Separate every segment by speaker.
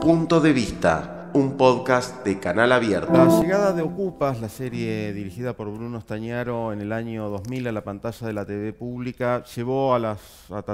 Speaker 1: Punto de Vista, un podcast de Canal Abierto.
Speaker 2: La llegada de Ocupas, la serie dirigida por Bruno Estañaro en el año 2000 a la pantalla de la TV pública, llevó a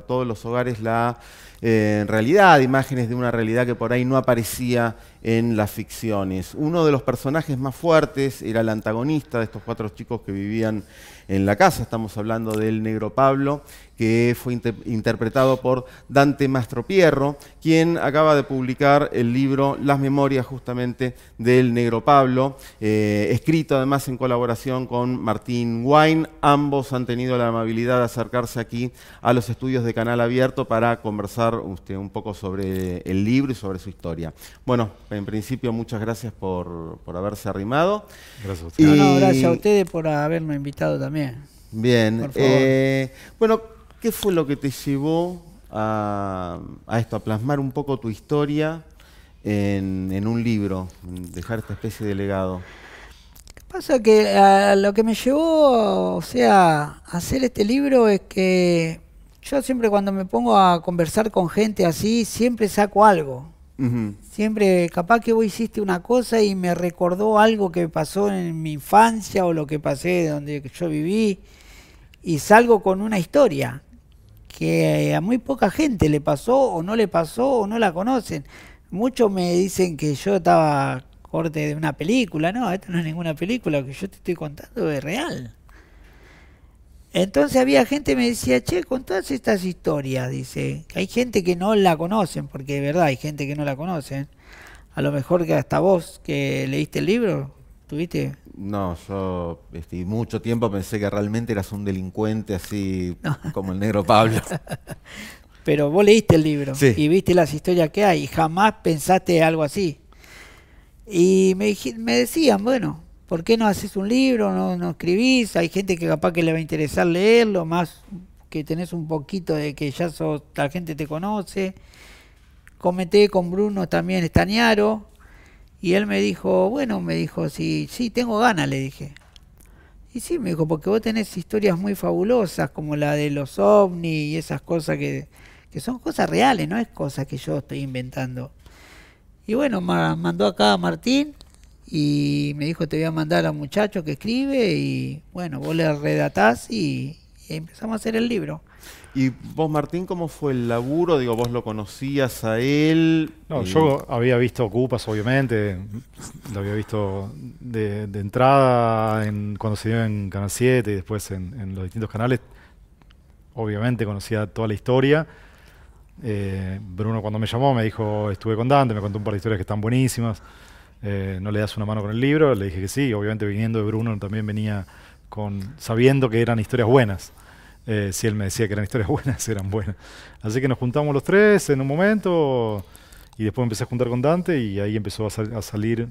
Speaker 2: todos los hogares la eh, realidad, imágenes de una realidad que por ahí no aparecía en las ficciones. Uno de los personajes más fuertes era el antagonista de estos cuatro chicos que vivían en la casa, estamos hablando del negro Pablo, que fue interpretado por Dante Mastropierro, quien acaba de publicar el libro Las Memorias justamente del Negro Pablo, eh, escrito además en colaboración con Martín Wine. Ambos han tenido la amabilidad de acercarse aquí a los estudios de Canal Abierto para conversar usted un poco sobre el libro y sobre su historia. Bueno, en principio muchas gracias por, haberse arrimado.
Speaker 3: Gracias a ustedes. gracias a ustedes por haberme invitado también.
Speaker 2: Bien. Eh, bueno, ¿Qué fue lo que te llevó a, esto, a plasmar un poco tu historia en, un libro, dejar esta especie de legado?
Speaker 3: ¿Qué pasa? Que lo que me llevó, o sea, a hacer este libro es que yo siempre cuando me pongo a conversar con gente así, siempre saco algo. Siempre, capaz que vos hiciste una cosa y me recordó algo que pasó en mi infancia o lo que pasé donde yo viví y salgo con una historia que a muy poca gente le pasó o no le pasó o no la conocen. Muchos me dicen que yo estaba corte de una película, no, esto no es ninguna película, lo que yo te estoy contando es real. Entonces había gente que me decía, che, con todas estas historias, dice, hay gente que no la conocen, porque de verdad hay gente que no la conocen. A lo mejor que hasta vos que leíste el libro, ¿Tuviste?
Speaker 2: No, yo este, mucho tiempo pensé que realmente eras un delincuente así como el negro Pablo.
Speaker 3: Pero vos leíste el libro y viste las historias que hay y jamás pensaste algo así. Y me, me decían, bueno, ¿por qué no haces un libro? No, no escribís? Hay gente que capaz que le va a interesar leerlo, más que tenés un poquito de que ya sos, la gente te conoce. Comenté con Bruno también Estañaro, y él me dijo, bueno, me dijo, sí, sí, tengo ganas, le dije. Y sí, me dijo, porque vos tenés historias muy fabulosas, como la de los ovnis y esas cosas que, que son cosas reales, no es cosas que yo estoy inventando. Y bueno, mandó acá a Martín y me dijo, te voy a mandar a un muchacho que escribe y bueno, vos le redatás y, y empezamos a hacer el libro.
Speaker 2: ¿Y vos, Martín, cómo fue el laburo? Digo, ¿vos lo conocías a él?
Speaker 4: No, yo había visto Ocupas, obviamente. Lo había visto de, entrada en, cuando se dio en Canal 7 y después en, los distintos canales. Obviamente conocía toda la historia. Eh, Bruno cuando me llamó me dijo, estuve con Dante, me contó un par de historias que están buenísimas. Eh, ¿No le das una mano con el libro? Le dije que sí. Obviamente viniendo de Bruno también venía con sabiendo que eran historias buenas. Eh, si él me decía que eran historias buenas, eran buenas. Así que nos juntamos los tres en un momento y después empecé a juntar con Dante y ahí empezó a, salir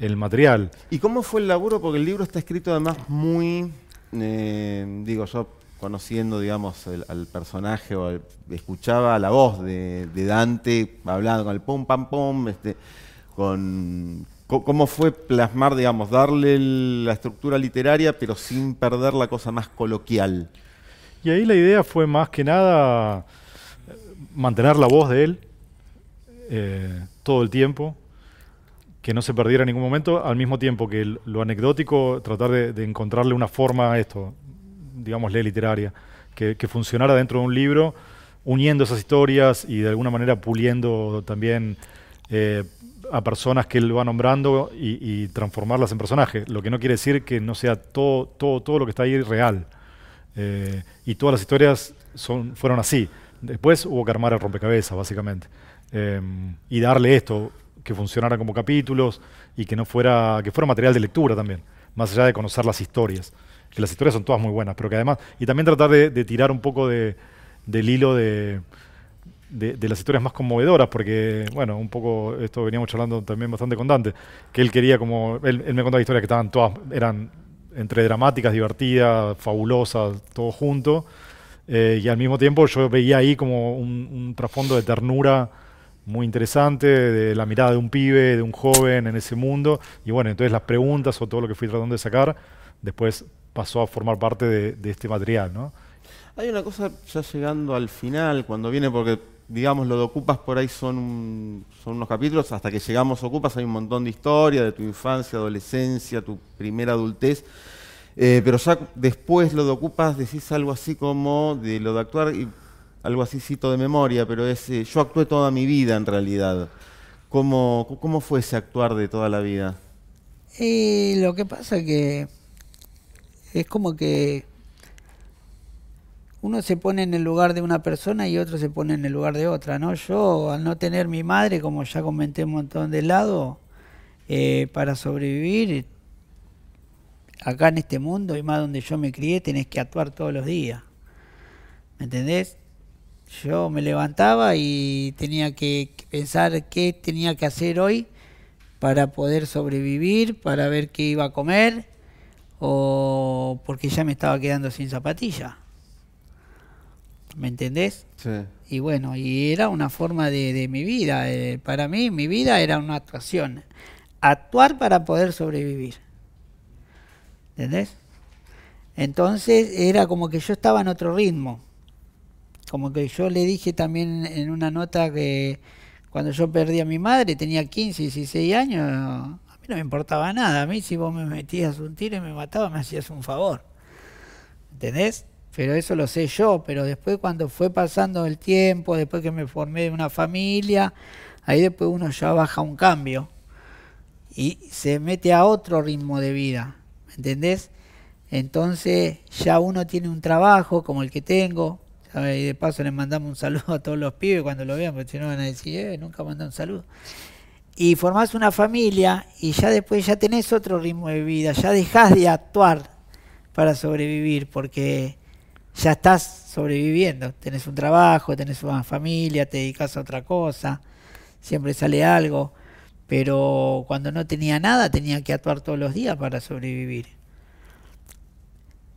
Speaker 4: el material.
Speaker 2: ¿Y cómo fue el laburo? Porque el libro está escrito además muy, eh, digo yo, conociendo, digamos, al personaje o escuchaba la voz de, Dante hablando con el pum, pam, pum, este, con ¿Cómo fue plasmar, digamos, darle la estructura literaria, pero sin perder la cosa más coloquial?
Speaker 4: Y ahí la idea fue más que nada eh, mantener la voz de él eh, todo el tiempo, que no se perdiera en ningún momento, al mismo tiempo que lo anecdótico, tratar de, encontrarle una forma a esto, digámosle literaria, que, funcionara dentro de un libro, uniendo esas historias y de alguna manera puliendo también eh, a personas que él va nombrando y, transformarlas en personajes, lo que no quiere decir que no sea todo, todo, todo lo que está ahí real. Eh, y todas las historias son, fueron así. Después hubo que armar el rompecabezas, básicamente. Eh, y darle esto, que funcionara como capítulos y que no fuera, que fuera material de lectura también, más allá de conocer las historias. Que las historias son todas muy buenas, pero que además, y también tratar de, tirar un poco de, del hilo de, de, las historias más conmovedoras, porque, bueno, un poco, esto veníamos charlando también bastante con Dante, que él quería como, él, él me contaba historias que estaban todas, eran entre dramáticas, divertidas, fabulosas, todo junto. Eh, y al mismo tiempo yo veía ahí como un, trasfondo de ternura muy interesante, de la mirada de un pibe, de un joven en ese mundo. Y bueno, entonces las preguntas o todo lo que fui tratando de sacar, después pasó a formar parte de, este material. ¿no?
Speaker 2: Hay una cosa ya llegando al final, cuando viene, porque digamos, lo de Ocupas por ahí son, son unos capítulos, hasta que llegamos a Ocupas hay un montón de historia de tu infancia, adolescencia, tu primera adultez. Eh, pero ya después lo de Ocupas decís algo así como de lo de actuar, y algo así cito de memoria, pero es eh, yo actué toda mi vida en realidad. ¿Cómo, ¿Cómo fue ese actuar de toda la vida?
Speaker 3: Lo que pasa que es como que uno se pone en el lugar de una persona y otro se pone en el lugar de otra, ¿no? Yo, al no tener mi madre, como ya comenté un montón de lado, eh, para sobrevivir acá en este mundo y más donde yo me crié, tenés que actuar todos los días. ¿Me entendés? Yo me levantaba y tenía que pensar qué tenía que hacer hoy para poder sobrevivir, para ver qué iba a comer, o porque ya me estaba quedando sin zapatilla. ¿Me entendés? Sí. Y bueno, y era una forma de, mi vida. Eh, para mí, mi vida era una actuación. Actuar para poder sobrevivir. ¿Entendés? Entonces era como que yo estaba en otro ritmo. Como que yo le dije también en una nota que cuando yo perdí a mi madre, tenía 15, 16 años, a mí no me importaba nada. A mí si vos me metías un tiro y me matabas, me hacías un favor. ¿Entendés? Pero eso lo sé yo, pero después cuando fue pasando el tiempo, después que me formé de una familia, ahí después uno ya baja un cambio y se mete a otro ritmo de vida, ¿me entendés? Entonces ya uno tiene un trabajo como el que tengo, y de paso le mandamos un saludo a todos los pibes cuando lo vean, porque si no van a decir, eh, nunca mandan un saludo. Y formás una familia y ya después ya tenés otro ritmo de vida, ya dejás de actuar para sobrevivir, porque ya estás sobreviviendo. Tenés un trabajo, tenés una familia, te dedicas a otra cosa, siempre sale algo. Pero cuando no tenía nada, tenía que actuar todos los días para sobrevivir.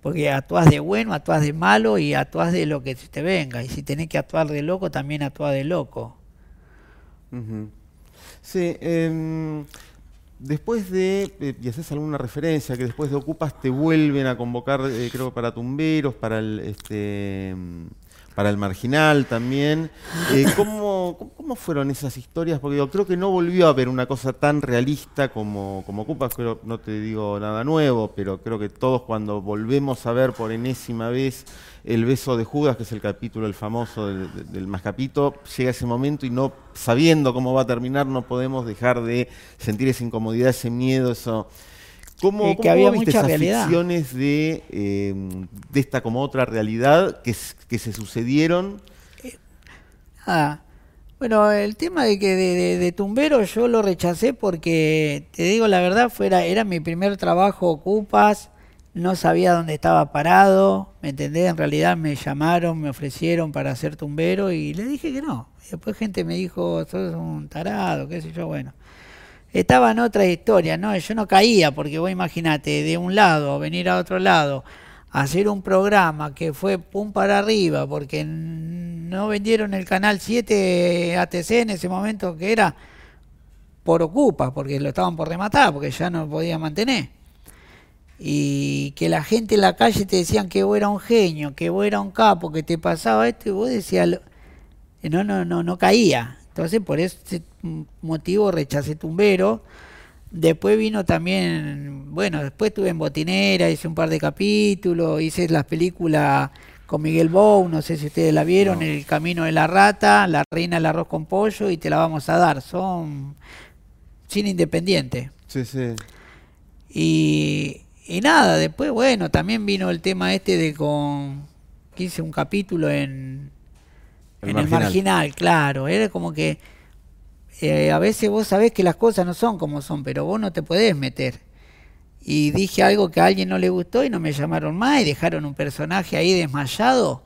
Speaker 3: Porque actúas de bueno, actúas de malo y actúas de lo que te venga. Y si tenés que actuar de loco, también actúas de loco.
Speaker 2: Sí, eh, después de, eh, y haces alguna referencia, que después de Ocupas te vuelven a convocar, eh, creo, para tumberos, para el, este, para el marginal también. Eh, ¿cómo, ¿cómo, fueron esas historias? Porque yo creo que no volvió a haber una cosa tan realista como, como Ocupas, creo, no te digo nada nuevo, pero creo que todos cuando volvemos a ver por enésima vez el beso de Judas, que es el capítulo, el famoso del, del Mascapito, llega ese momento y no, sabiendo cómo va a terminar, no podemos dejar de sentir esa incomodidad, ese miedo, eso. ¿Cómo, que había viste esas ficciones de, eh, de esta como otra realidad que, que se sucedieron?
Speaker 3: ah, bueno, el tema de que de, Tumbero yo lo rechacé porque, te digo la verdad, fuera, era mi primer trabajo, ocupas, no sabía dónde estaba parado, ¿me entendés? En realidad me llamaron, me ofrecieron para ser tumbero y le dije que no. Después gente me dijo, sos un tarado, qué sé yo, bueno. Estaba en otra historia, ¿no? Yo no caía porque vos imaginate, de un lado venir a otro lado, hacer un programa que fue pum para arriba porque no vendieron el canal 7 ATC en ese momento que era por ocupa, porque lo estaban por rematar, porque ya no podía mantener y que la gente en la calle te decían que vos era un genio, que vos era un capo, que te pasaba esto y vos decías, no, no, no, no caía. Entonces por ese motivo rechacé Tumbero. Después vino también, bueno, después estuve en Botinera, hice un par de capítulos, hice las películas con Miguel Bou, no sé si ustedes la vieron, El Camino de la Rata, La Reina del Arroz con Pollo y Te la vamos a dar. Son cine independiente.
Speaker 2: Sí, sí.
Speaker 3: Y, y nada, después, bueno, también vino el tema este de con. que hice un capítulo en. El en marginal. el marginal, claro. Era como que. Eh, a veces vos sabés que las cosas no son como son, pero vos no te podés meter. Y dije algo que a alguien no le gustó y no me llamaron más y dejaron un personaje ahí desmayado.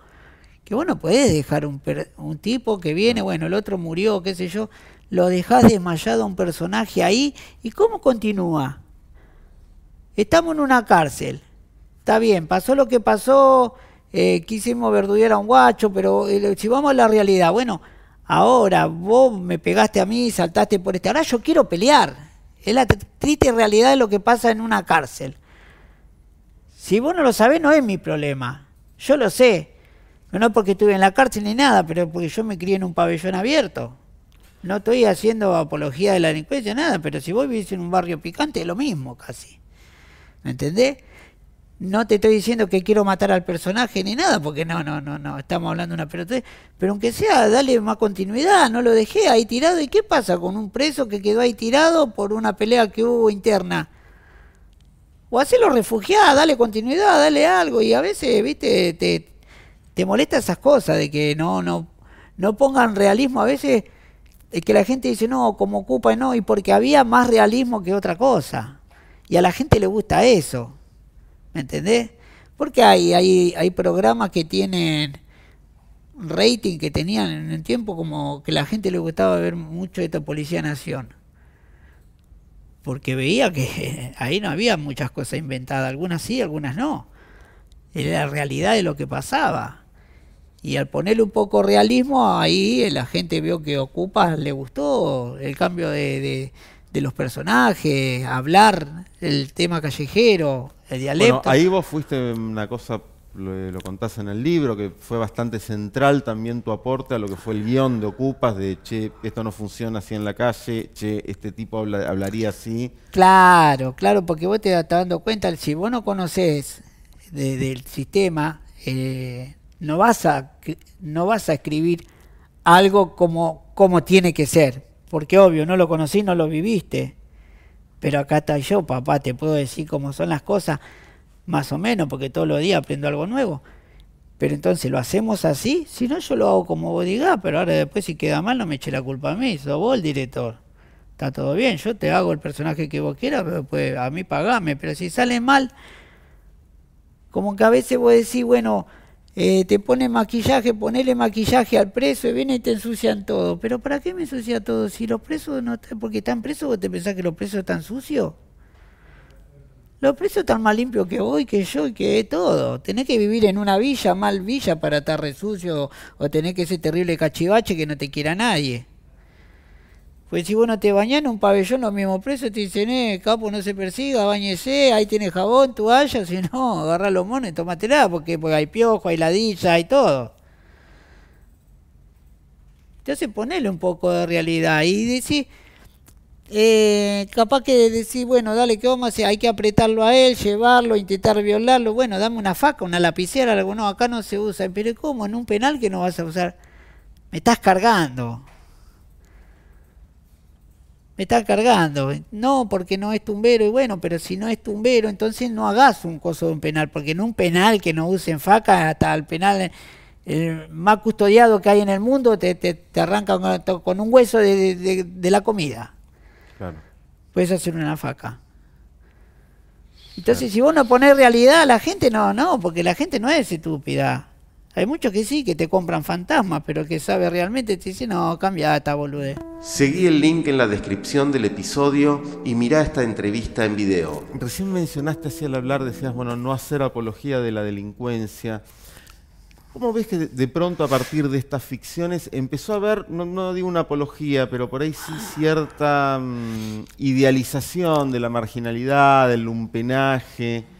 Speaker 3: Que vos no podés dejar un, un tipo que viene, bueno, el otro murió, qué sé yo, lo dejás desmayado a un personaje ahí y cómo continúa Estamos en una cárcel. Está bien, pasó lo que pasó, eh, quisimos verduguear a un guacho, pero eh, si vamos a la realidad, bueno, ahora vos me pegaste a mí, saltaste por este, ahora yo quiero pelear. Es la triste realidad de lo que pasa en una cárcel. Si vos no lo sabés, no es mi problema. Yo lo sé. No, porque estuve en la cárcel ni nada, pero porque yo me crié en un pabellón abierto. No estoy haciendo apología de la delincuencia, nada, pero si vos vivís en un barrio picante es lo mismo casi. ¿Me entendés? No te estoy diciendo que quiero matar al personaje ni nada, porque no, no, no, no, estamos hablando de una pelota. Pero aunque sea, dale más continuidad, no lo dejé ahí tirado. ¿Y qué pasa con un preso que quedó ahí tirado por una pelea que hubo interna? O hacelo refugiado, dale continuidad, dale algo. Y a veces, viste, te, te molesta esas cosas de que no, no, no pongan realismo. A veces es que la gente dice, no, como ocupa, no, y porque había más realismo que otra cosa. Y a la gente le gusta eso. ¿Me entendés? Porque hay, hay, hay programas que tienen rating que tenían en el tiempo como que la gente le gustaba ver mucho esta Policía Nación. Porque veía que ahí no había muchas cosas inventadas, algunas sí, algunas no. Era la realidad de lo que pasaba. Y al ponerle un poco realismo, ahí la gente vio que Ocupa le gustó el cambio de, de los personajes, hablar, el tema callejero, el dialecto.
Speaker 2: Bueno, ahí vos fuiste una cosa, lo, contás en el libro, que fue bastante central también tu aporte a lo que fue el guion de Ocupas, de, che, esto no funciona así en la calle, che, este tipo hablaría así.
Speaker 3: Claro, claro, porque vos te estás dando cuenta, si vos no conocés del sistema, eh, no, vas a, no vas a escribir algo como, como tiene que ser, porque obvio, no lo conocí, no lo viviste pero acá está yo, papá, te puedo decir cómo son las cosas, más o menos, porque todos los días aprendo algo nuevo. Pero entonces lo hacemos así, si no yo lo hago como vos digas, pero ahora después si queda mal no me eche la culpa a mí, sos vos el director. Está todo bien, yo te hago el personaje que vos quieras, pero pues a mí pagame, pero si sale mal, como que a veces vos decís, bueno, eh, te pone maquillaje, ponele maquillaje al preso y viene y te ensucian todo. Pero ¿para qué me ensucia todo? Si los presos no porque están presos, ¿vos te pensás que los presos están sucios? Los presos están más limpios que vos que yo y que todo. Tenés que vivir en una villa, mal villa, para estar resucio o tenés que ser terrible cachivache que no te quiera nadie. Pues si vos no te bañás en un pabellón, los mismos presos te dicen, eh, capo, no se persiga, bañese, ahí tienes jabón, toalla, si no, agarra los monos y tómatela, porque, porque hay piojo, hay ladilla, hay todo. Entonces ponele un poco de realidad y decir, eh, capaz que decir, bueno, dale, ¿qué vamos a hacer? Hay que apretarlo a él, llevarlo, intentar violarlo, bueno, dame una faca, una lapicera, algo, no, acá no se usa, pero ¿cómo? En un penal que no vas a usar, me estás cargando me está cargando. No, porque no es tumbero. Y bueno, pero si no es tumbero, entonces no hagas un coso de un penal, porque en un penal que no usen faca, hasta el penal el más custodiado que hay en el mundo, te, te, te arranca con, un hueso de, la comida. Claro. Puedes hacer una faca. Entonces, si vos no pones realidad a la gente, no, no, porque la gente no es estúpida. Hay muchos que sí, que te compran fantasmas, pero que sabe realmente, te dice, no, cambia esta bolude.
Speaker 1: Seguí el link en la descripción del episodio y mirá esta entrevista en video.
Speaker 2: Recién mencionaste así al hablar, decías, bueno, no hacer apología de la delincuencia. ¿Cómo ves que de pronto a partir de estas ficciones empezó a haber, no, digo una apología, pero por ahí sí cierta mm, idealización de la marginalidad, del lumpenaje?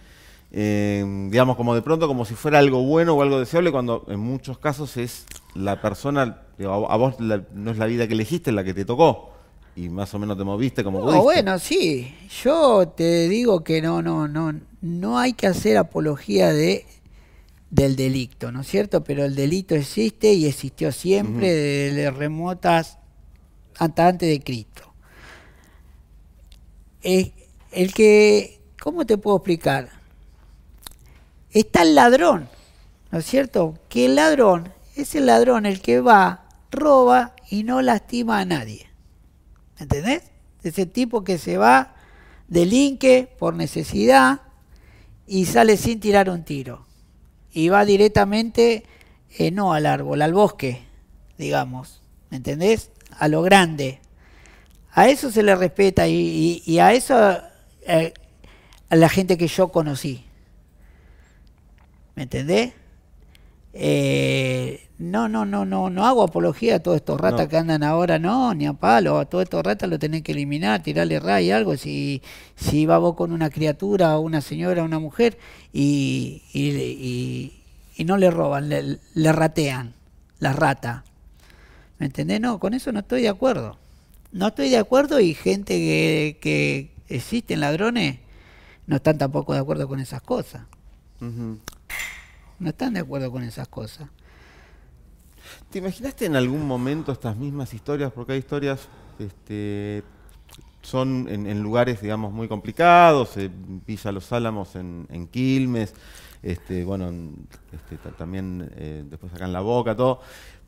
Speaker 2: Em, digamos, como de pronto, como si fuera algo bueno o algo deseable, cuando en muchos casos es la persona, a vos no es la vida que elegiste, la que te tocó. Y más o menos te moviste como
Speaker 3: no, Bueno, sí. Yo te digo que no, no, no, no hay que hacer apología de del delito, ¿no es cierto? Pero el delito existe y existió siempre desde remotas hasta antes de Cristo. el que, ¿cómo te puedo explicar? Está el ladrón, ¿no es cierto? Que el ladrón es el ladrón el que va, roba y no lastima a nadie. ¿Entendés? Ese tipo que se va, delinque por necesidad y sale sin tirar un tiro. Y va directamente, eh, no al árbol, al bosque, digamos. ¿Me entendés? A lo grande. A eso se le respeta y, a eso eh, a la gente que yo conocí. ¿Me entendés? Eh, no, no, no, no, no hago apología a todos estos ratas que andan ahora, no, ni a palo, a todos estos ratas lo tenés que eliminar, tirarle ray, algo, si, si va vos con una criatura, una señora, una mujer, y, y, y no le roban, le, ratean, la rata. ¿Me entendés? No, con eso no estoy de acuerdo. No estoy de acuerdo y gente que, que existen ladrones no están tampoco de acuerdo con esas cosas. No están de acuerdo con esas cosas.
Speaker 2: ¿Te imaginaste en algún momento estas mismas historias? Porque hay historias, este, son en, lugares, digamos, muy complicados, en Villa Los Álamos, en, Quilmes, este, bueno, este, también eh, después acá en La Boca, todo.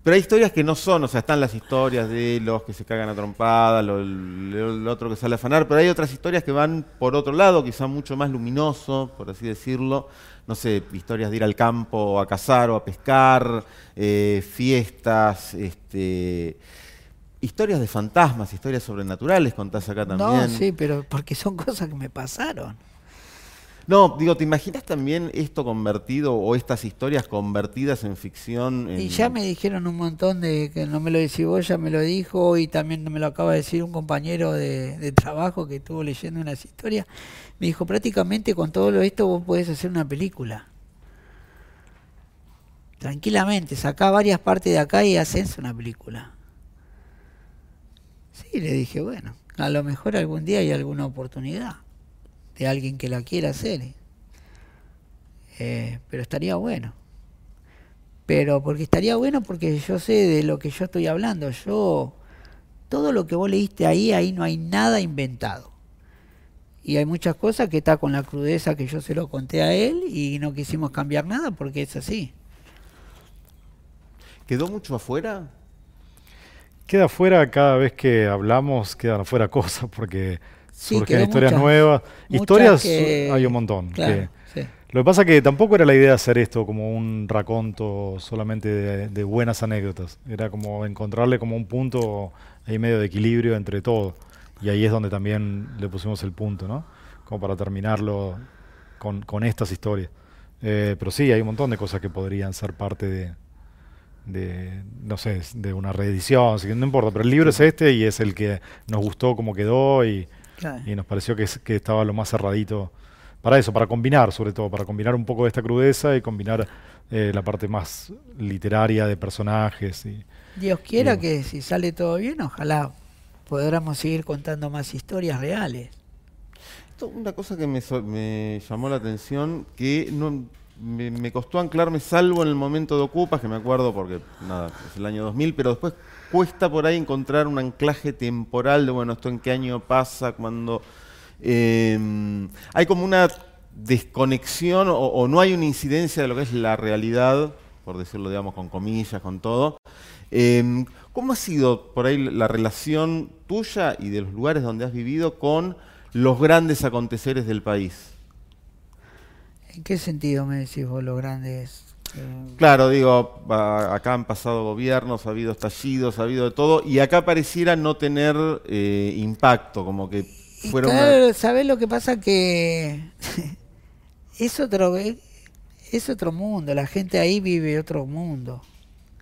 Speaker 2: Pero hay historias que no son, o sea, están las historias de los que se cagan a trompada, lo, el otro que sale a afanar, pero hay otras historias que van por otro lado, quizá mucho más luminoso, por así decirlo. No sé, historias de ir al campo a cazar o a pescar, eh, fiestas, este, historias de fantasmas, historias sobrenaturales contás acá también.
Speaker 3: No, sí, pero porque son cosas que me pasaron.
Speaker 2: No, digo, ¿te imaginas también esto convertido o estas historias convertidas en ficción?
Speaker 3: Y ya me dijeron un montón de que no me lo decís vos, ya me lo dijo y también me lo acaba de decir un compañero de, trabajo que estuvo leyendo unas historias. Me dijo, prácticamente con todo esto vos podés hacer una película. Tranquilamente, sacá varias partes de acá y haces una película. Sí, le dije, bueno, a lo mejor algún día hay alguna oportunidad de alguien que la quiera hacer. Eh, pero estaría bueno. Pero porque estaría bueno porque yo sé de lo que yo estoy hablando. Yo, todo lo que vos leíste ahí, ahí no hay nada inventado. Y hay muchas cosas que está con la crudeza que yo se lo conté a él y no quisimos cambiar nada porque es así.
Speaker 2: ¿Quedó mucho afuera?
Speaker 4: Queda afuera cada vez que hablamos, quedan afuera cosas porque surgen historias nuevas. Historias hay un montón. Lo que pasa es que tampoco era la idea hacer esto como un raconto solamente de, buenas anécdotas. Era como encontrarle como un punto ahí medio de equilibrio entre todo. Y ahí es donde también le pusimos el punto, ¿no? Como para terminarlo con, con estas historias. Eh, pero sí, hay un montón de cosas que podrían ser parte de, de no sé, de una reedición, no importa, pero el libro es este y es el que nos gustó como quedó y, y nos pareció que, que, estaba lo más cerradito para eso, para combinar sobre todo, para combinar un poco de esta crudeza y combinar eh, la parte más literaria de personajes. Y,
Speaker 3: Dios quiera que si sale todo bien, ojalá podamos seguir contando más historias reales.
Speaker 2: una cosa que me, me llamó la atención, que no, me, me, costó anclarme, salvo en el momento de Ocupas, que me acuerdo porque nada, es el año 2000, pero después cuesta por ahí encontrar un anclaje temporal de, bueno, esto en qué año pasa, cuando... Em, hay como una desconexión o, no hay una incidencia de lo que es la realidad, por decirlo, digamos, con comillas, con todo. Em, ¿Cómo ha sido por ahí la relación tuya y de los lugares donde has vivido con los grandes aconteceres del país?
Speaker 3: ¿En qué sentido me decís vos los grandes
Speaker 2: Claro, digo, acá han pasado gobiernos, ha habido estallidos, ha habido de todo, y acá pareciera no tener eh, impacto, como que fueron...
Speaker 3: Claro, ¿sabés lo que pasa? Que es otro, es otro mundo, la gente ahí vive otro mundo.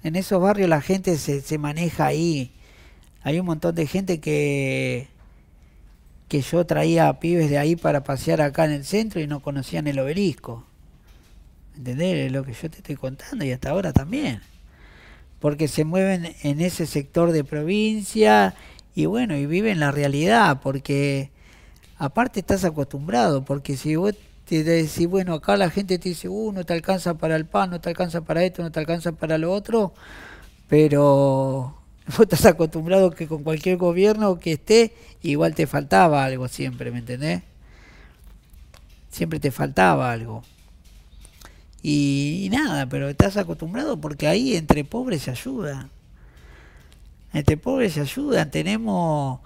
Speaker 3: En esos barrios la gente se, se maneja ahí. Hay un montón de gente que que yo traía a pibes de ahí para pasear acá en el centro y no conocían el obelisco. ¿Entendés? Lo que yo te estoy contando y hasta ahora también. Porque se mueven en ese sector de provincia y bueno, y viven la realidad, porque aparte estás acostumbrado, porque si vos te decís, bueno, acá la gente te dice, uh, no te alcanza para el pan, no te alcanza para esto, no te alcanza para lo otro, pero vos estás acostumbrado que con cualquier gobierno que esté, igual te faltaba algo siempre, ¿me entendés? Siempre te faltaba algo. Y, nada, pero estás acostumbrado porque ahí entre pobres se ayuda. Entre pobres se ayudan. Tenemos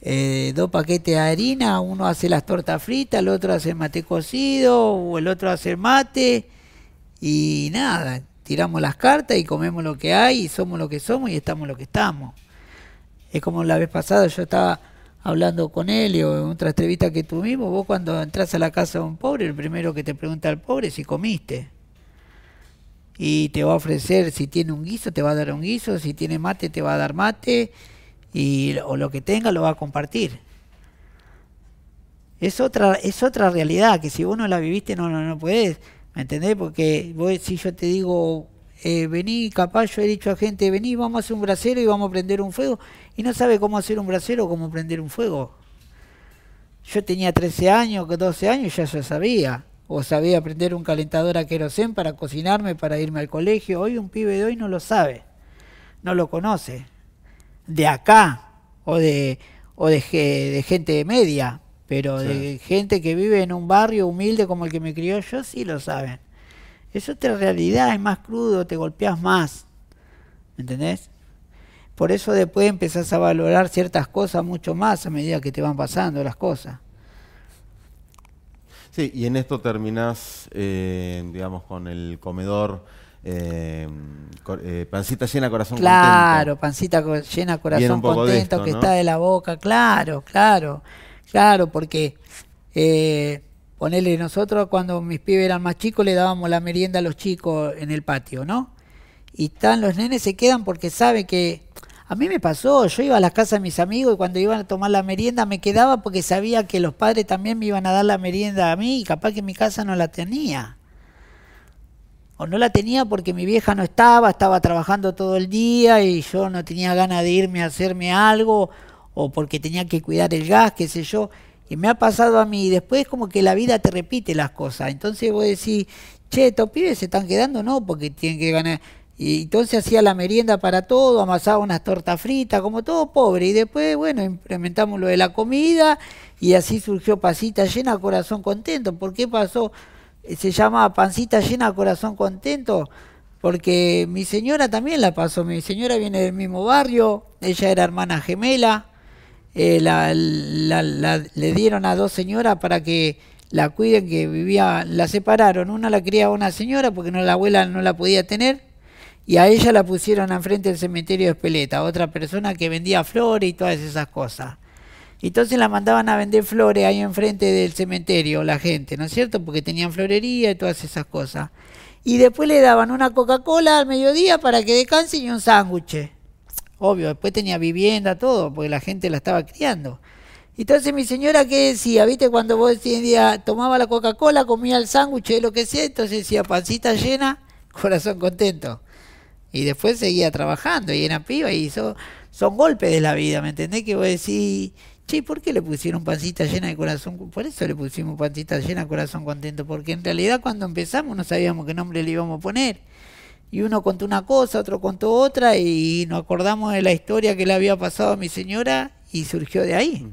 Speaker 3: eh, dos paquetes de harina, uno hace las tortas fritas, el otro hace mate cocido, o el otro hace mate. Y nada, tiramos las cartas y comemos lo que hay, y somos lo que somos y estamos lo que estamos. Es como la vez pasada yo estaba hablando con él en otra entrevista que tuvimos, vos cuando entras a la casa de un pobre, el primero que te pregunta al pobre es si comiste y te va a ofrecer, si tiene un guiso, te va a dar un guiso, si tiene mate, te va a dar mate, y, o lo que tenga lo va a compartir. Es otra, es otra realidad que si vos no la viviste no, no, no puedes ¿Me entendés? Porque vos, si yo te digo, eh, vení, capaz yo he dicho a gente, vení, vamos a hacer un brasero y vamos a prender un fuego, y no sabe cómo hacer un brasero o cómo prender un fuego. Yo tenía 13 años, 12 años, ya ya sabía. O sabía prender un calentador a querosén para cocinarme, para irme al colegio. Hoy un pibe de hoy no lo sabe, no lo conoce. De acá, o de, o de, de gente media, pero de gente que vive en un barrio humilde como el que me crió yo, sí lo saben. Es otra realidad, es más crudo, te golpeas más. ¿Me entendés? Por eso después empezás a valorar ciertas cosas mucho más a medida que te van pasando las cosas.
Speaker 2: Sí, y en esto terminás, eh, digamos, con el comedor eh, eh, pancita llena, corazón
Speaker 3: contento. Claro, pancita llena, corazón contento, que está de la boca, claro, claro, claro, porque Ponele, nosotros cuando mis pibes eran más chicos le dábamos la merienda a los chicos en el patio, ¿no? Y están los nenes se quedan porque saben que a mí me pasó, yo iba a las casas de mis amigos y cuando iban a tomar la merienda me quedaba porque sabía que los padres también me iban a dar la merienda a mí y capaz que mi casa no la tenía. O no la tenía porque mi vieja no estaba, estaba trabajando todo el día y yo no tenía ganas de irme a hacerme algo o porque tenía que cuidar el gas, qué sé yo. Y me ha pasado a mí, y después como que la vida te repite las cosas. Entonces vos decís, che, estos pibes se están quedando, no, porque tienen que ganar. Y entonces hacía la merienda para todo, amasaba unas tortas fritas, como todo pobre. Y después, bueno, implementamos lo de la comida y así surgió Pancita Llena, Corazón Contento. ¿Por qué pasó? Se llama Pancita Llena, Corazón Contento. Porque mi señora también la pasó. Mi señora viene del mismo barrio, ella era hermana gemela eh, la, le dieron a dos señoras para que la cuiden, que vivía, la separaron. Una la criaba una señora porque no, la abuela no la podía tener y a ella la pusieron enfrente del cementerio de Espeleta, otra persona que vendía flores y todas esas cosas. Entonces la mandaban a vender flores ahí enfrente del cementerio, la gente, ¿no es cierto? Porque tenían florería y todas esas cosas. Y después le daban una Coca-Cola al mediodía para que descanse y un sándwich. Obvio, después tenía vivienda, todo, porque la gente la estaba criando. Entonces mi señora, ¿qué decía? ¿Viste? Cuando vos día tomaba la Coca-Cola, comía el sándwich, lo que sea, entonces decía pancita llena, corazón contento. Y después seguía trabajando y era piba y son, golpes de la vida, ¿me entendés? Que vos decís, che, ¿por qué le pusieron pancita llena de corazón? Por eso le pusimos pancita llena de corazón contento, porque en realidad cuando empezamos no sabíamos qué nombre le íbamos a poner y uno contó una cosa, otro contó otra y nos acordamos de la historia que le había pasado a mi señora y surgió de ahí.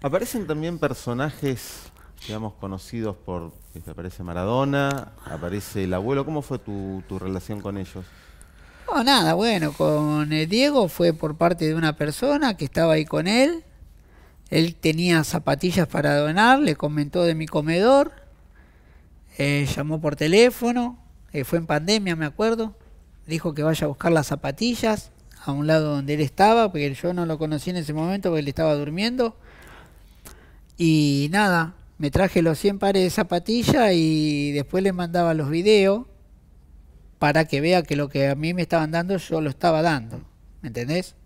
Speaker 2: Aparecen también personajes, digamos, conocidos por, aparece Maradona, aparece el abuelo, ¿cómo fue tu, relación con ellos?
Speaker 3: No, nada, bueno, con el Diego fue por parte de una persona que estaba ahí con él, él tenía zapatillas para donar, le comentó de mi comedor, eh, llamó por teléfono, eh, fue en pandemia, me acuerdo, dijo que vaya a buscar las zapatillas a un lado donde él estaba, porque yo no lo conocí en ese momento porque él estaba durmiendo. Y nada, me traje los 100 pares de zapatillas y después le mandaba los videos para que vea que lo que a mí me estaban dando yo lo estaba dando. ¿Me entendés?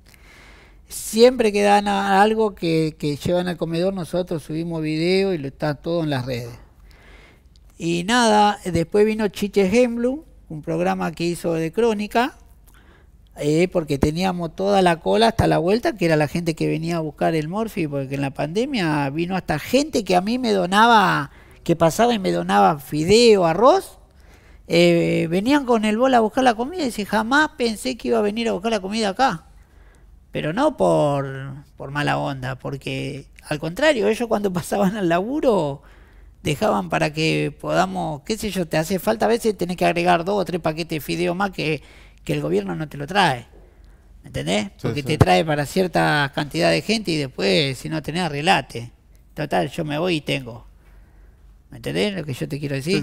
Speaker 3: Siempre que dan algo que, llevan al comedor, nosotros subimos video y lo está todo en las redes. Y nada, después vino Chiche Hemblum, un programa que hizo de crónica, eh, porque teníamos toda la cola hasta la vuelta, que era la gente que venía a buscar el Morphy, porque en la pandemia vino hasta gente que a mí me donaba, que pasaba y me donaba fideo, arroz, eh, venían con el bol a buscar la comida y dice, jamás pensé que iba a venir a buscar la comida acá. Pero no por, por mala onda, porque al contrario, ellos cuando pasaban al laburo dejaban para que podamos, qué sé yo, te hace falta a veces tenés que agregar dos o tres paquetes de fideo más que, que el gobierno no te lo trae. ¿Me entendés? Porque te trae para cierta cantidad de gente y después, si no tenés, relate. Total, yo me voy y tengo. ¿Me entendés lo que yo te quiero decir?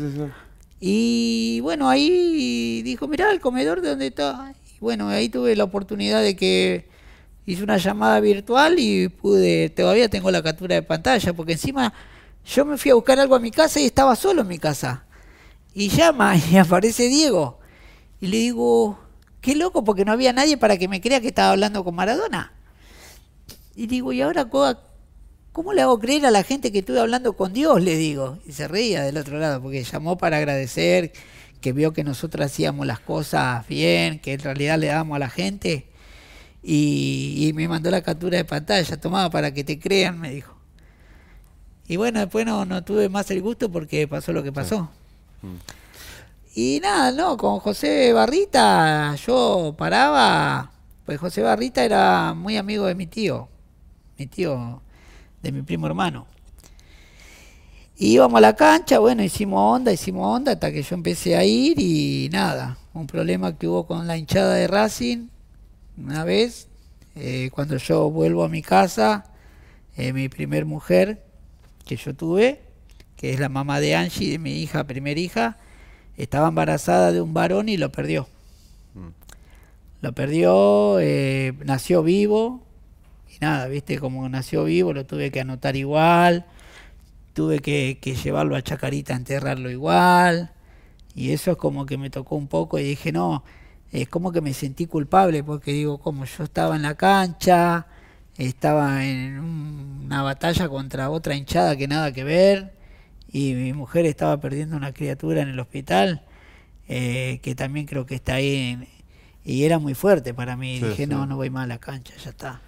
Speaker 3: Y bueno, ahí dijo, mirá el comedor de donde está. Y bueno, ahí tuve la oportunidad de que hice una llamada virtual y pude, todavía tengo la captura de pantalla, porque encima yo me fui a buscar algo a mi casa y estaba solo en mi casa. Y llama y aparece Diego. Y le digo, qué loco, porque no había nadie para que me crea que estaba hablando con Maradona. Y digo, ¿y ahora ¿cómo le hago creer a la gente que estuve hablando con Dios? Le digo. Y se reía del otro lado, porque llamó para agradecer, que vio que nosotros hacíamos las cosas bien, que en realidad le dábamos a la gente. Y, me mandó la captura de pantalla, tomaba para que te crean, me dijo. Y bueno, después no, no tuve más el gusto porque pasó lo que pasó. Mm. Y nada, no, con José Barrita yo paraba, pues José Barrita era muy amigo de mi tío, mi tío de mi primo hermano. Y íbamos a la cancha, bueno, hicimos onda, hicimos onda hasta que yo empecé a ir y nada, un problema que hubo con la hinchada de Racing una vez, eh, cuando yo vuelvo a mi casa, eh, mi primer mujer que yo tuve, que es la mamá de Angie, de mi hija, primera hija, estaba embarazada de un varón y lo perdió. Mm. Lo perdió, eh, nació vivo, y nada, viste, como nació vivo, lo tuve que anotar igual, tuve que, que llevarlo a Chacarita a enterrarlo igual, y eso es como que me tocó un poco y dije, no, es como que me sentí culpable porque digo, como yo estaba en la cancha, estaba en una batalla contra otra hinchada que nada que ver y mi mujer estaba perdiendo una criatura en el hospital eh, que también creo que está ahí y era muy fuerte para mí. Dije, no, no voy más a la cancha, ya está.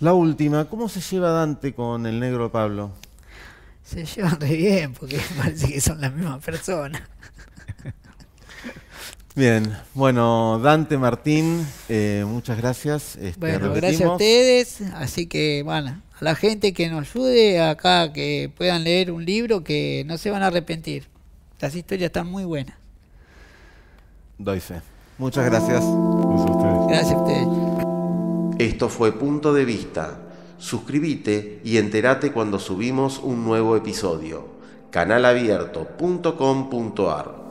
Speaker 2: La última, ¿cómo se lleva Dante con el negro Pablo?
Speaker 3: Se llevan re bien porque parece que son la misma persona.
Speaker 2: Bien, bueno, Dante Martín, eh, muchas gracias.
Speaker 3: Este, bueno, gracias a ustedes. Así que, bueno, a la gente que nos ayude acá, que puedan leer un libro que no se van a arrepentir. Las historias están muy buenas.
Speaker 2: Doy fe. Muchas gracias.
Speaker 3: Gracias a ustedes.
Speaker 1: Esto fue Punto de Vista. Suscríbete y entérate cuando subimos un nuevo episodio. canalabierto.com.ar